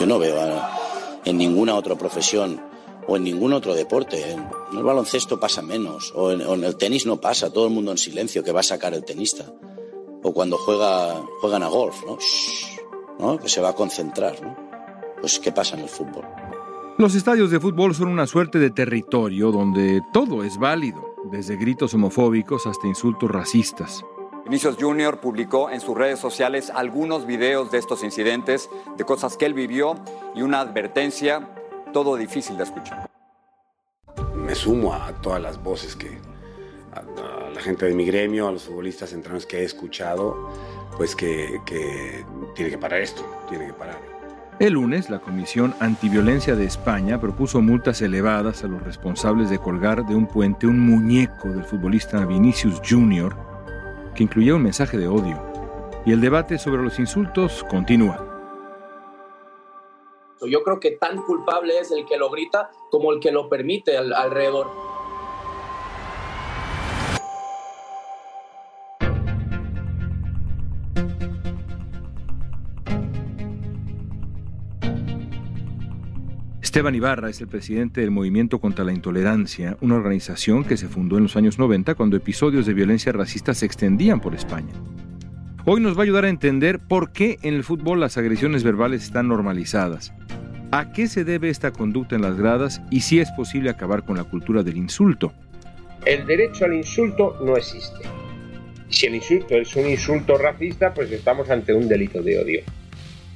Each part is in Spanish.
Yo no veo en ninguna otra profesión o en ningún otro deporte. En el baloncesto pasa menos, o en, el tenis no pasa, todo el mundo en silencio que va a sacar el tenista. O cuando juega, juegan a golf, ¿no? Shh, ¿no? Que se va a concentrar, ¿no? Pues ¿qué pasa en el fútbol? Los estadios de fútbol son una suerte de territorio donde todo es válido, desde gritos homofóbicos hasta insultos racistas. Vinicius Jr. publicó en sus redes sociales algunos videos de estos incidentes, de cosas que él vivió y una advertencia, todo difícil de escuchar. me sumo a todas las voces que a, a la gente de mi gremio, a los futbolistas centrales que he escuchado, pues que, que tiene que parar esto, tiene que parar. El lunes, la Comisión Antiviolencia de España propuso multas elevadas a los responsables de colgar de un puente un muñeco del futbolista Vinicius Jr., que incluía un mensaje de odio. Y el debate sobre los insultos continúa. Yo creo que tan culpable es el que lo grita como el que lo permite al- alrededor. Esteban Ibarra es el presidente del Movimiento contra la Intolerancia, una organización que se fundó en los años 90 cuando episodios de violencia racista se extendían por España. Hoy nos va a ayudar a entender por qué en el fútbol las agresiones verbales están normalizadas, a qué se debe esta conducta en las gradas y si es posible acabar con la cultura del insulto. El derecho al insulto no existe. Si el insulto es un insulto racista, pues estamos ante un delito de odio.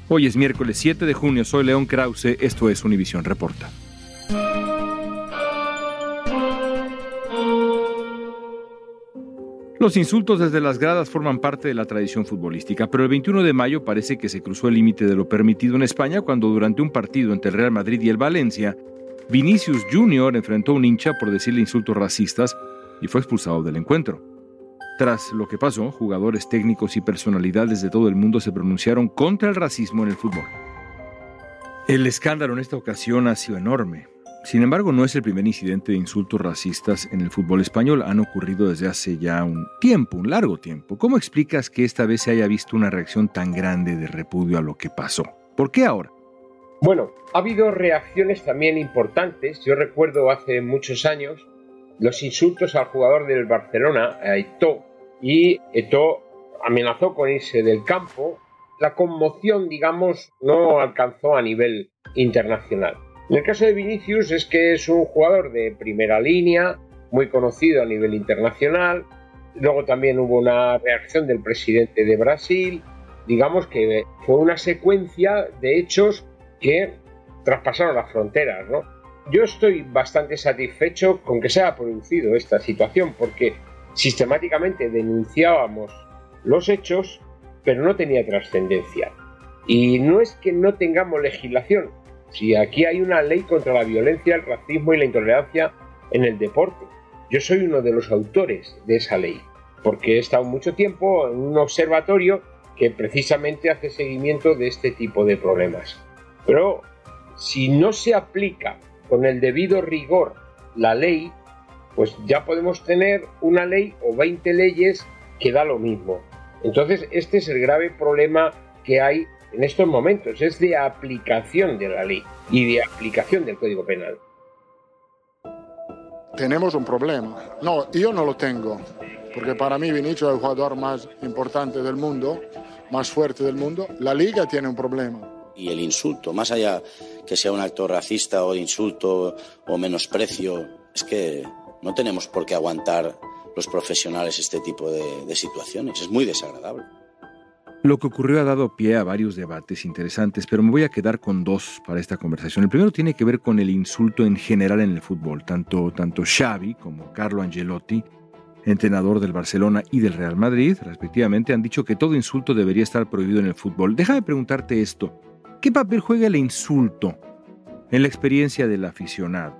Hoy es miércoles 7 de junio, soy León Krause, esto es Univisión Reporta. Los insultos desde las gradas forman parte de la tradición futbolística, pero el 21 de mayo parece que se cruzó el límite de lo permitido en España cuando durante un partido entre el Real Madrid y el Valencia, Vinicius Jr. enfrentó a un hincha por decirle insultos racistas y fue expulsado del encuentro. Tras lo que pasó, jugadores técnicos y personalidades de todo el mundo se pronunciaron contra el racismo en el fútbol. El escándalo en esta ocasión ha sido enorme. Sin embargo, no es el primer incidente de insultos racistas en el fútbol español. Han ocurrido desde hace ya un tiempo, un largo tiempo. ¿Cómo explicas que esta vez se haya visto una reacción tan grande de repudio a lo que pasó? ¿Por qué ahora? Bueno, ha habido reacciones también importantes. Yo recuerdo hace muchos años los insultos al jugador del Barcelona, a Eto'o, y Eto'o amenazó con irse del campo. La conmoción, digamos, no alcanzó a nivel internacional. En el caso de Vinicius es que es un jugador de primera línea, muy conocido a nivel internacional. Luego también hubo una reacción del presidente de Brasil. Digamos que fue una secuencia de hechos que traspasaron las fronteras, ¿no? Yo estoy bastante satisfecho con que se haya producido esta situación porque sistemáticamente denunciábamos los hechos, pero no tenía trascendencia. Y no es que no tengamos legislación, si aquí hay una ley contra la violencia, el racismo y la intolerancia en el deporte. Yo soy uno de los autores de esa ley, porque he estado mucho tiempo en un observatorio que precisamente hace seguimiento de este tipo de problemas. Pero si no se aplica con el debido rigor la ley, pues ya podemos tener una ley o 20 leyes que da lo mismo. Entonces, este es el grave problema que hay en estos momentos, es de aplicación de la ley y de aplicación del Código Penal. Tenemos un problema. No, yo no lo tengo, porque para mí Vinicius es el jugador más importante del mundo, más fuerte del mundo. La liga tiene un problema. Y el insulto, más allá que sea un acto racista o de insulto o menosprecio, es que no tenemos por qué aguantar los profesionales este tipo de, de situaciones. Es muy desagradable. Lo que ocurrió ha dado pie a varios debates interesantes, pero me voy a quedar con dos para esta conversación. El primero tiene que ver con el insulto en general en el fútbol. Tanto, tanto Xavi como Carlo Angelotti, entrenador del Barcelona y del Real Madrid, respectivamente, han dicho que todo insulto debería estar prohibido en el fútbol. Déjame preguntarte esto. ¿Qué papel juega el insulto en la experiencia del aficionado?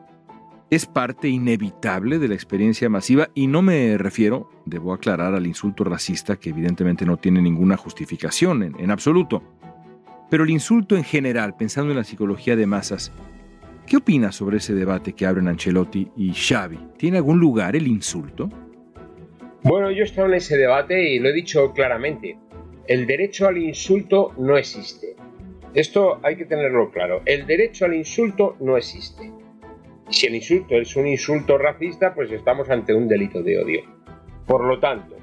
es parte inevitable de la experiencia masiva y no me refiero, debo aclarar, al insulto racista que evidentemente no tiene ninguna justificación en, absoluto. Pero el insulto en general, pensando en la psicología de masas, ¿qué opinas sobre ese debate que abren Ancelotti y Xavi? ¿Tiene algún lugar el insulto? Bueno, yo he estado en ese debate y lo he dicho claramente. El derecho al insulto no existe. Esto hay que tenerlo claro. El derecho al insulto no existe. Si el insulto es un insulto racista, pues estamos ante un delito de odio. Por lo tanto,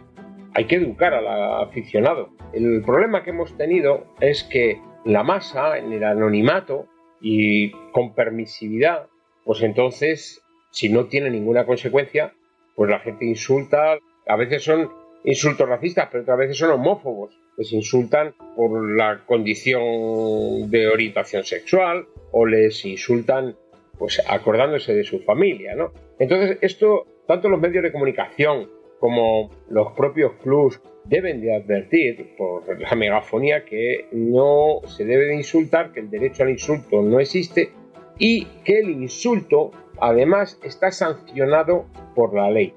hay que educar al aficionado. El problema que hemos tenido es que la masa, en el anonimato y con permisividad, pues entonces, si no tiene ninguna consecuencia, pues la gente insulta. A veces son insultos racistas, pero otras veces son homófobos. Les insultan por la condición de orientación sexual o les insultan pues acordándose de su familia, ¿no? Entonces, esto, tanto los medios de comunicación como los propios clubs deben de advertir por la megafonía que no se debe de insultar, que el derecho al insulto no existe y que el insulto además está sancionado por la ley.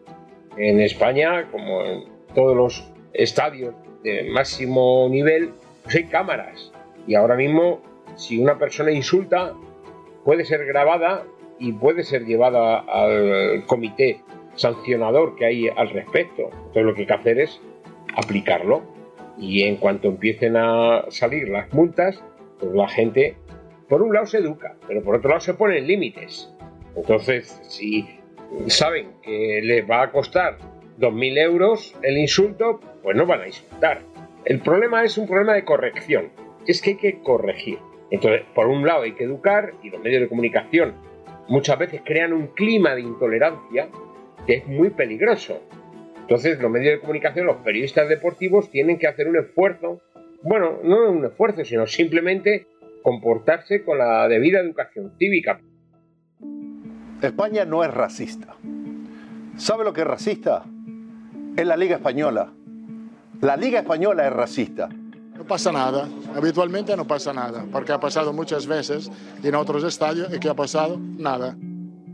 En España, como en todos los estadios de máximo nivel, pues hay cámaras y ahora mismo si una persona insulta puede ser grabada y puede ser llevada al comité sancionador que hay al respecto. Entonces lo que hay que hacer es aplicarlo y en cuanto empiecen a salir las multas, pues la gente, por un lado se educa, pero por otro lado se ponen límites. Entonces, si saben que les va a costar 2.000 euros el insulto, pues no van a insultar. El problema es un problema de corrección, es que hay que corregir. Entonces, por un lado hay que educar y los medios de comunicación muchas veces crean un clima de intolerancia que es muy peligroso. Entonces, los medios de comunicación, los periodistas deportivos tienen que hacer un esfuerzo, bueno, no un esfuerzo, sino simplemente comportarse con la debida educación cívica. España no es racista. ¿Sabe lo que es racista? Es la Liga Española. La Liga Española es racista. No pasa nada, habitualmente no pasa nada, porque ha pasado muchas veces en otros estadios y que ha pasado nada.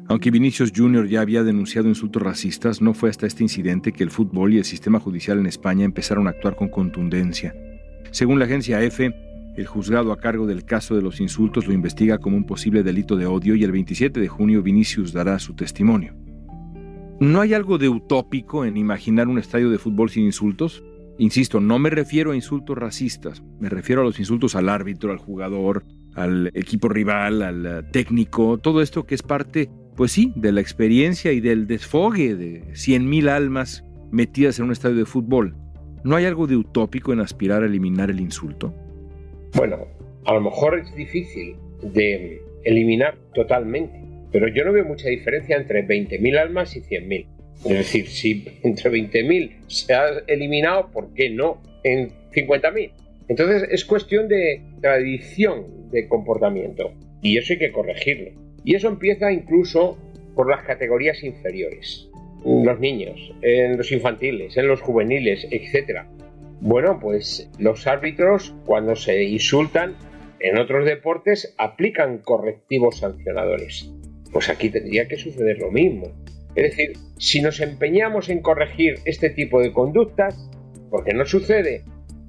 Aunque Vinicius Jr. ya había denunciado insultos racistas, no fue hasta este incidente que el fútbol y el sistema judicial en España empezaron a actuar con contundencia. Según la agencia EFE, el juzgado a cargo del caso de los insultos lo investiga como un posible delito de odio y el 27 de junio Vinicius dará su testimonio. ¿No hay algo de utópico en imaginar un estadio de fútbol sin insultos? Insisto, no me refiero a insultos racistas, me refiero a los insultos al árbitro, al jugador, al equipo rival, al eh, técnico, todo esto que es parte, pues sí, de la experiencia y del desfogue de 100.000 almas metidas en un estadio de fútbol. ¿No hay algo de utópico en aspirar a eliminar el insulto? Bueno, a lo mejor es difícil de eliminar totalmente, pero yo no veo mucha diferencia entre 20.000 almas y 100.000. Es decir, si entre 20.000 se ha eliminado, ¿por qué no en 50.000? Entonces es cuestión de tradición de comportamiento y eso hay que corregirlo. Y eso empieza incluso por las categorías inferiores. Los niños, en los infantiles, en los juveniles, etc. Bueno, pues los árbitros cuando se insultan en otros deportes aplican correctivos sancionadores. Pues aquí tendría que suceder lo mismo. Es decir, si nos empeñamos en corregir este tipo de conductas, porque no sucede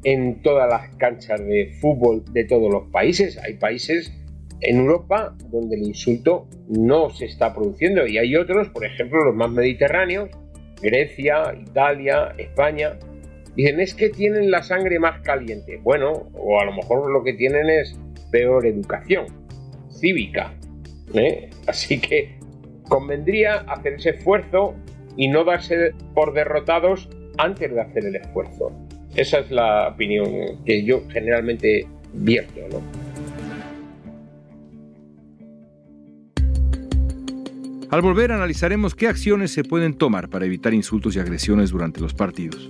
en todas las canchas de fútbol de todos los países, hay países en Europa donde el insulto no se está produciendo y hay otros, por ejemplo, los más mediterráneos, Grecia, Italia, España, dicen es que tienen la sangre más caliente. Bueno, o a lo mejor lo que tienen es peor educación cívica. ¿Eh? Así que convendría hacer ese esfuerzo y no darse por derrotados antes de hacer el esfuerzo. Esa es la opinión que yo generalmente vierto. Al volver analizaremos qué acciones se pueden tomar para evitar insultos y agresiones durante los partidos.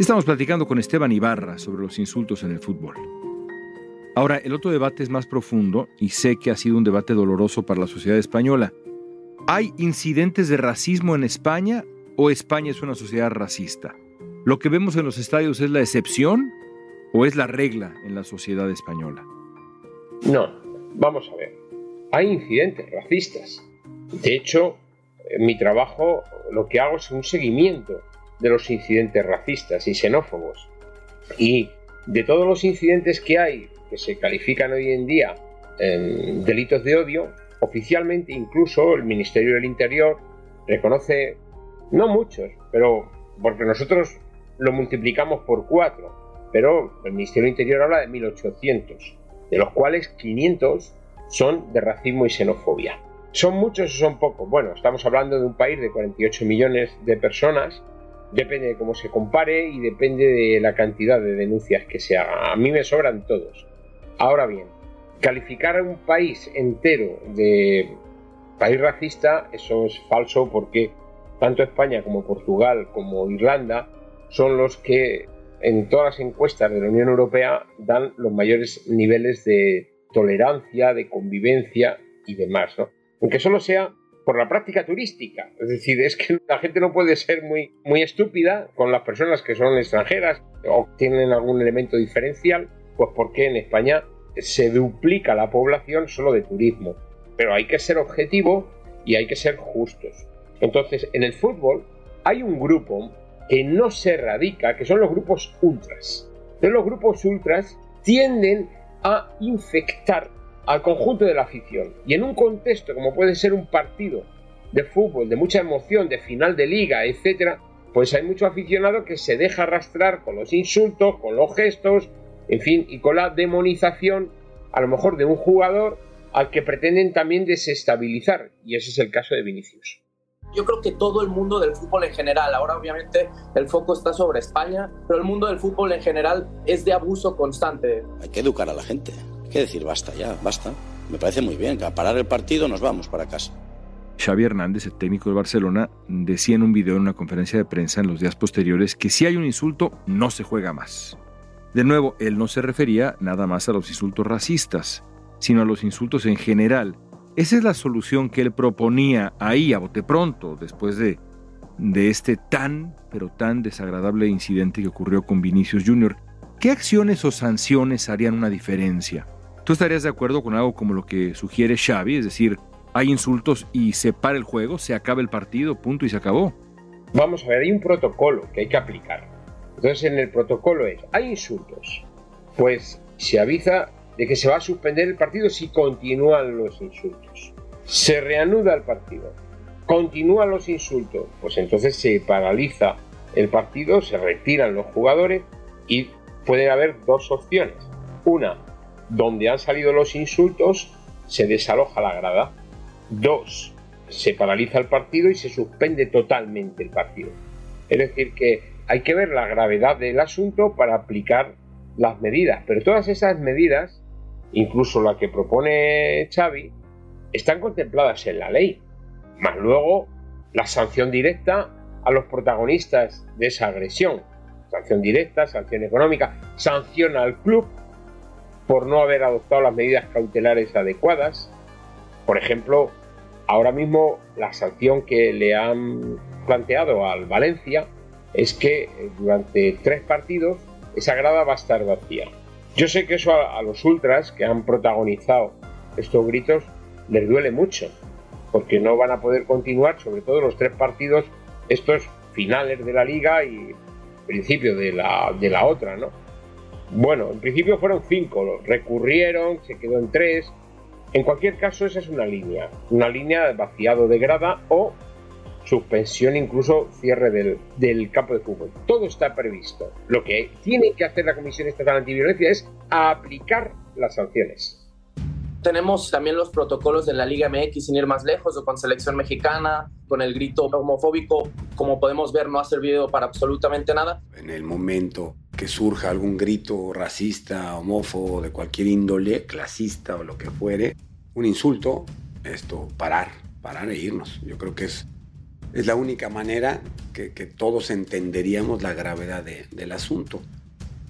Estamos platicando con Esteban Ibarra sobre los insultos en el fútbol. Ahora, el otro debate es más profundo y sé que ha sido un debate doloroso para la sociedad española. ¿Hay incidentes de racismo en España o España es una sociedad racista? ¿Lo que vemos en los estadios es la excepción o es la regla en la sociedad española? No, vamos a ver. Hay incidentes racistas. De hecho, en mi trabajo lo que hago es un seguimiento de los incidentes racistas y xenófobos. Y de todos los incidentes que hay, que se califican hoy en día en delitos de odio, oficialmente incluso el Ministerio del Interior reconoce, no muchos, pero porque nosotros lo multiplicamos por cuatro, pero el Ministerio del Interior habla de 1800, de los cuales 500 son de racismo y xenofobia. ¿Son muchos o son pocos? Bueno, estamos hablando de un país de 48 millones de personas Depende de cómo se compare y depende de la cantidad de denuncias que se hagan. A mí me sobran todos. Ahora bien, calificar a un país entero de país racista, eso es falso porque tanto España como Portugal como Irlanda son los que en todas las encuestas de la Unión Europea dan los mayores niveles de tolerancia, de convivencia y demás, ¿no? Aunque solo sea por la práctica turística. Es decir, es que la gente no puede ser muy, muy estúpida con las personas que son extranjeras o tienen algún elemento diferencial, pues porque en España se duplica la población solo de turismo. Pero hay que ser objetivo y hay que ser justos. Entonces, en el fútbol hay un grupo que no se radica, que son los grupos ultras. Entonces, los grupos ultras tienden a infectar al conjunto de la afición. Y en un contexto como puede ser un partido de fútbol, de mucha emoción, de final de liga, etcétera, pues hay mucho aficionado que se deja arrastrar con los insultos, con los gestos, en fin, y con la demonización, a lo mejor de un jugador al que pretenden también desestabilizar. Y ese es el caso de Vinicius. Yo creo que todo el mundo del fútbol en general, ahora obviamente el foco está sobre España, pero el mundo del fútbol en general es de abuso constante. Hay que educar a la gente. Que decir, basta ya, basta. Me parece muy bien, a parar el partido nos vamos para casa. Xavi Hernández, el técnico de Barcelona, decía en un video en una conferencia de prensa en los días posteriores que si hay un insulto, no se juega más. De nuevo, él no se refería nada más a los insultos racistas, sino a los insultos en general. Esa es la solución que él proponía ahí a bote pronto, después de, de este tan, pero tan desagradable incidente que ocurrió con Vinicius Jr. ¿Qué acciones o sanciones harían una diferencia? ¿Tú estarías de acuerdo con algo como lo que sugiere Xavi? Es decir, hay insultos y se para el juego, se acaba el partido, punto y se acabó. Vamos a ver, hay un protocolo que hay que aplicar. Entonces en el protocolo es, hay insultos, pues se avisa de que se va a suspender el partido si continúan los insultos. Se reanuda el partido. Continúan los insultos, pues entonces se paraliza el partido, se retiran los jugadores y puede haber dos opciones. Una, donde han salido los insultos, se desaloja la grada. Dos, se paraliza el partido y se suspende totalmente el partido. Es decir, que hay que ver la gravedad del asunto para aplicar las medidas. Pero todas esas medidas, incluso la que propone Xavi, están contempladas en la ley. Más luego la sanción directa a los protagonistas de esa agresión. Sanción directa, sanción económica, sanción al club por no haber adoptado las medidas cautelares adecuadas. Por ejemplo, ahora mismo la sanción que le han planteado al Valencia es que eh, durante tres partidos esa grada va a estar vacía. Yo sé que eso a, los ultras que han protagonizado estos gritos les duele mucho, porque no van a poder continuar, sobre todo los tres partidos, estos finales de la liga y principio de la, de la otra, ¿no? Bueno, en principio fueron cinco, recurrieron, se quedó en tres. En cualquier caso, esa es una línea, una línea de vaciado de grada o suspensión, incluso cierre del, campo de fútbol. Todo está previsto. Lo que tiene que hacer la Comisión Estatal Antiviolencia es aplicar las sanciones. Tenemos también los protocolos de la Liga MX sin ir más lejos o con selección mexicana, con el grito homofóbico, como podemos ver, no ha servido para absolutamente nada. En el momento que surja algún grito racista, homófobo, de cualquier índole, clasista o lo que fuere, un insulto, esto, parar, parar e irnos. Yo creo que es es la única manera que, todos entenderíamos la gravedad del asunto.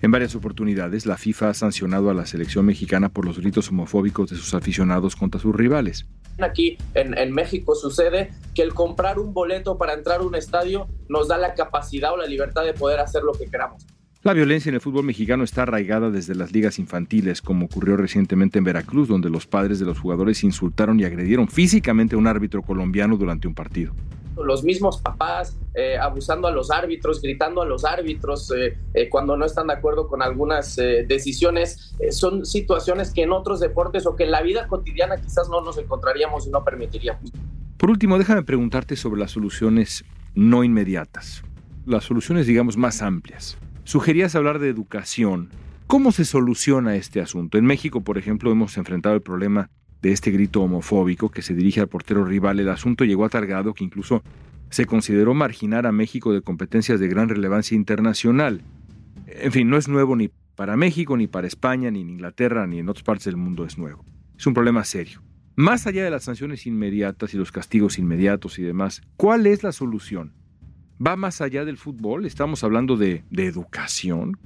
En varias oportunidades, la FIFA ha sancionado a la selección mexicana por los gritos homofóbicos de sus aficionados contra sus rivales. Aquí en, en, México sucede que el comprar un boleto para entrar a un estadio nos da la capacidad o la libertad de poder hacer lo que queramos. La violencia en el fútbol mexicano está arraigada desde las ligas infantiles, como ocurrió recientemente en Veracruz, donde los padres de los jugadores insultaron y agredieron físicamente a un árbitro colombiano durante un partido los mismos papás eh, abusando a los árbitros, gritando a los árbitros eh, eh, cuando no están de acuerdo con algunas decisiones. son situaciones que en otros deportes o que en la vida cotidiana quizás no nos encontraríamos y no permitiríamos. Por último, déjame preguntarte sobre las soluciones no inmediatas, las soluciones digamos más amplias. Sugerías hablar de educación. ¿Cómo se soluciona este asunto? En México, por ejemplo, hemos enfrentado el problema de este grito homofóbico que se dirige al portero rival, el asunto llegó a tal grado que incluso se consideró marginar a México de competencias de gran relevancia internacional. En fin, no es nuevo ni para México, ni para España, ni en Inglaterra, ni en otras partes del mundo es nuevo. Es un problema serio. Más allá de las sanciones inmediatas y los castigos inmediatos y demás, ¿cuál es la solución? ¿Va más allá del fútbol? ¿Estamos hablando de, de educación?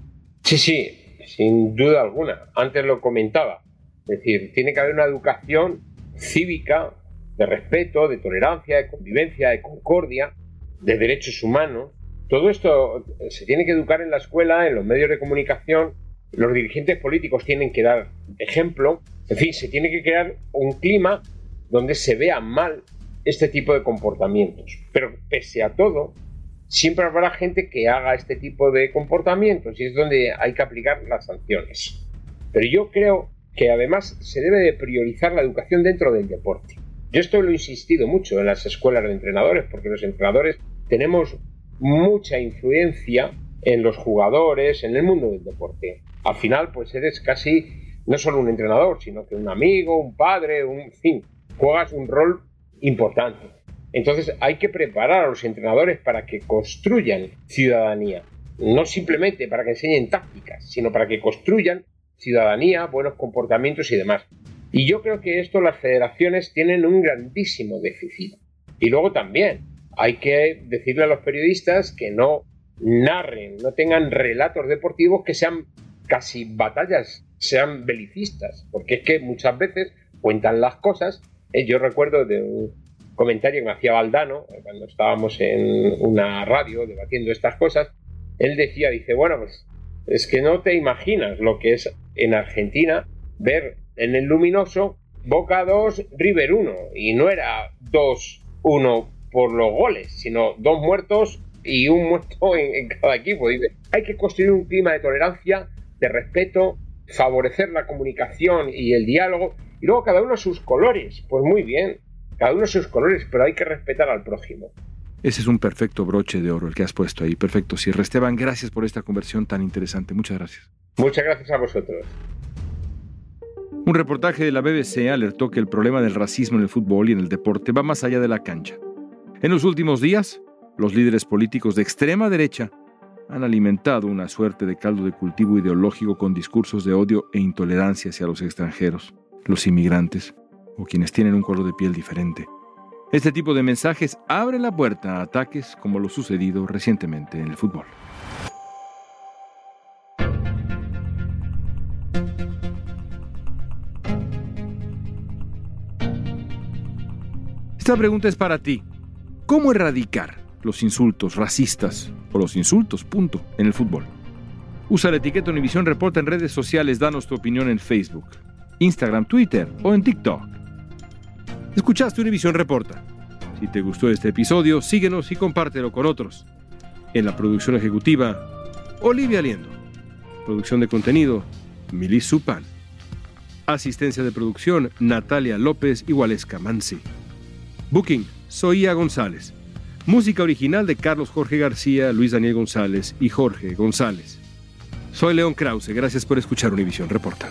Sí, sí, sin duda alguna. Antes lo comentaba. Es decir, tiene que haber una educación cívica, de respeto, de tolerancia, de convivencia, de concordia, de derechos humanos. Todo esto se tiene que educar en la escuela, en los medios de comunicación. Los dirigentes políticos tienen que dar ejemplo. En fin, se tiene que crear un clima donde se vea mal este tipo de comportamientos. Pero pese a todo, siempre habrá gente que haga este tipo de comportamientos y es donde hay que aplicar las sanciones. Pero yo creo que además se debe de priorizar la educación dentro del deporte. Yo esto lo he insistido mucho en las escuelas de entrenadores, porque los entrenadores tenemos mucha influencia en los jugadores, en el mundo del deporte. Al final, pues eres casi no solo un entrenador, sino que un amigo, un padre, un fin, juegas un rol importante. Entonces hay que preparar a los entrenadores para que construyan ciudadanía, no simplemente para que enseñen tácticas, sino para que construyan ciudadanía, buenos comportamientos y demás. Y yo creo que esto las federaciones tienen un grandísimo déficit. Y luego también hay que decirle a los periodistas que no narren, no tengan relatos deportivos que sean casi batallas, sean belicistas, porque es que muchas veces cuentan las cosas. Eh, yo recuerdo de un comentario que me hacía Valdano eh, cuando estábamos en una radio debatiendo estas cosas. Él decía, dice, bueno, pues es que no te imaginas lo que es en Argentina ver en el luminoso Boca 2, River 1. Y no era 2-1 por los goles, sino dos muertos y un muerto en, cada equipo. Hay que construir un clima de tolerancia, de respeto, favorecer la comunicación y el diálogo, y luego cada uno sus colores. Pues muy bien, cada uno sus colores, pero hay que respetar al prójimo. Ese es un perfecto broche de oro el que has puesto ahí. Perfecto. Sierra Esteban, gracias por esta conversión tan interesante. Muchas gracias. Muchas gracias a vosotros. Un reportaje de la BBC alertó que el problema del racismo en el fútbol y en el deporte va más allá de la cancha. En los últimos días, los líderes políticos de extrema derecha han alimentado una suerte de caldo de cultivo ideológico con discursos de odio e intolerancia hacia los extranjeros, los inmigrantes o quienes tienen un color de piel diferente. Este tipo de mensajes abre la puerta a ataques como lo sucedido recientemente en el fútbol. Esta pregunta es para ti. ¿Cómo erradicar los insultos racistas o los insultos, punto, en el fútbol? Usa la etiqueta Univisión Reporta en redes sociales, danos tu opinión en Facebook, Instagram, Twitter o en TikTok. Escuchaste Univisión Reporta. Si te gustó este episodio, síguenos y compártelo con otros. En la producción ejecutiva, Olivia Liendo. Producción de contenido, Milis Supan. Asistencia de producción, Natalia López y Waleska Mansi. Booking, Soía González. Música original de Carlos Jorge García, Luis Daniel González y Jorge González. Soy León Krause, gracias por escuchar Univisión Reporta.